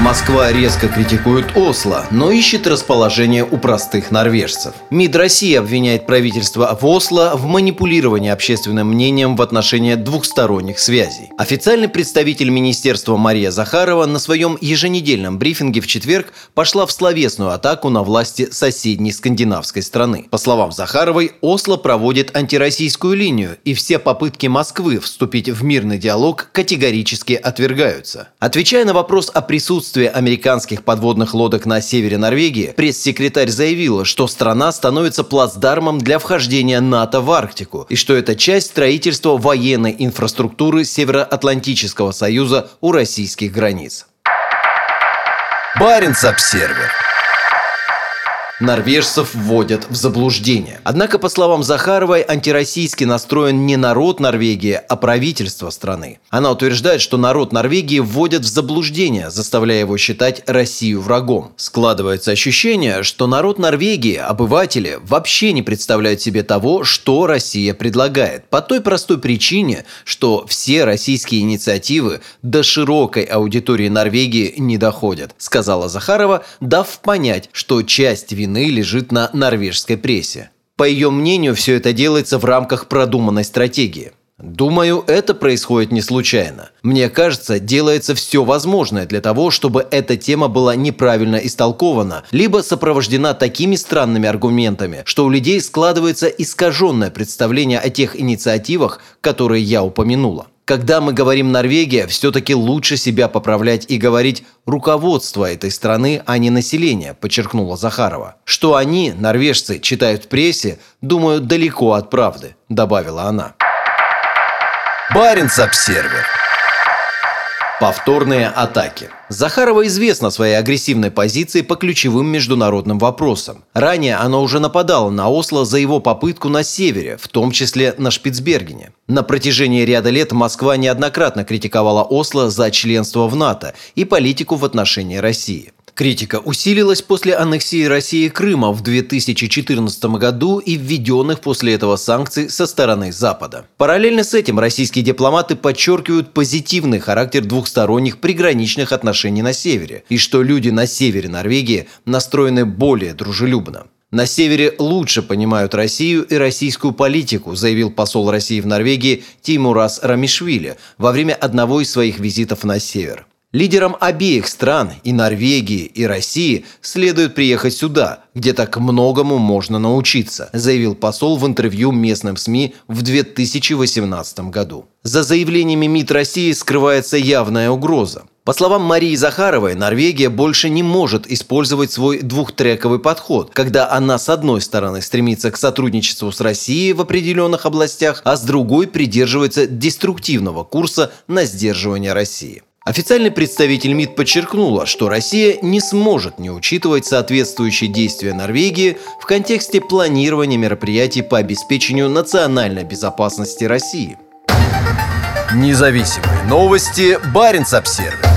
Москва резко критикует Осло, но ищет расположение у простых норвежцев. МИД России обвиняет правительство в Осло в манипулировании общественным мнением в отношении двухсторонних связей. Официальный представитель министерства Мария Захарова на своем еженедельном брифинге в четверг пошла в словесную атаку на власти соседней скандинавской страны. По словам Захаровой, Осло проводит антироссийскую линию, и все попытки Москвы вступить в мирный диалог категорически отвергаются. Отвечая на вопрос о присутствии отсутствие американских подводных лодок на севере Норвегии, пресс-секретарь заявила, что страна становится плацдармом для вхождения НАТО в Арктику и что это часть строительства военной инфраструктуры Североатлантического союза у российских границ. Баренц-обсервер норвежцев вводят в заблуждение. Однако, по словам Захаровой, антироссийски настроен не народ Норвегии, а правительство страны. Она утверждает, что народ Норвегии вводят в заблуждение, заставляя его считать Россию врагом. Складывается ощущение, что народ Норвегии, обыватели, вообще не представляют себе того, что Россия предлагает. По той простой причине, что все российские инициативы до широкой аудитории Норвегии не доходят, сказала Захарова, дав понять, что часть вины вины лежит на норвежской прессе. По ее мнению, все это делается в рамках продуманной стратегии. Думаю, это происходит не случайно. Мне кажется, делается все возможное для того, чтобы эта тема была неправильно истолкована, либо сопровождена такими странными аргументами, что у людей складывается искаженное представление о тех инициативах, которые я упомянула. Когда мы говорим «Норвегия», все-таки лучше себя поправлять и говорить «руководство этой страны, а не население», подчеркнула Захарова. Что они, норвежцы, читают в прессе, думаю, далеко от правды, добавила она. Баренц-обсервер Повторные атаки. Захарова известна своей агрессивной позицией по ключевым международным вопросам. Ранее она уже нападала на Осло за его попытку на севере, в том числе на Шпицбергене. На протяжении ряда лет Москва неоднократно критиковала Осло за членство в НАТО и политику в отношении России. Критика усилилась после аннексии России Крыма в 2014 году и введенных после этого санкций со стороны Запада. Параллельно с этим российские дипломаты подчеркивают позитивный характер двухсторонних приграничных отношений на севере и что люди на севере Норвегии настроены более дружелюбно. На севере лучше понимают Россию и российскую политику, заявил посол России в Норвегии Тимурас Рамишвили во время одного из своих визитов на север. Лидерам обеих стран, и Норвегии, и России, следует приехать сюда, где так многому можно научиться, заявил посол в интервью местным СМИ в 2018 году. За заявлениями МИД России скрывается явная угроза. По словам Марии Захаровой, Норвегия больше не может использовать свой двухтрековый подход, когда она с одной стороны стремится к сотрудничеству с Россией в определенных областях, а с другой придерживается деструктивного курса на сдерживание России. Официальный представитель МИД подчеркнула, что Россия не сможет не учитывать соответствующие действия Норвегии в контексте планирования мероприятий по обеспечению национальной безопасности России. Независимые новости. Барин обсервис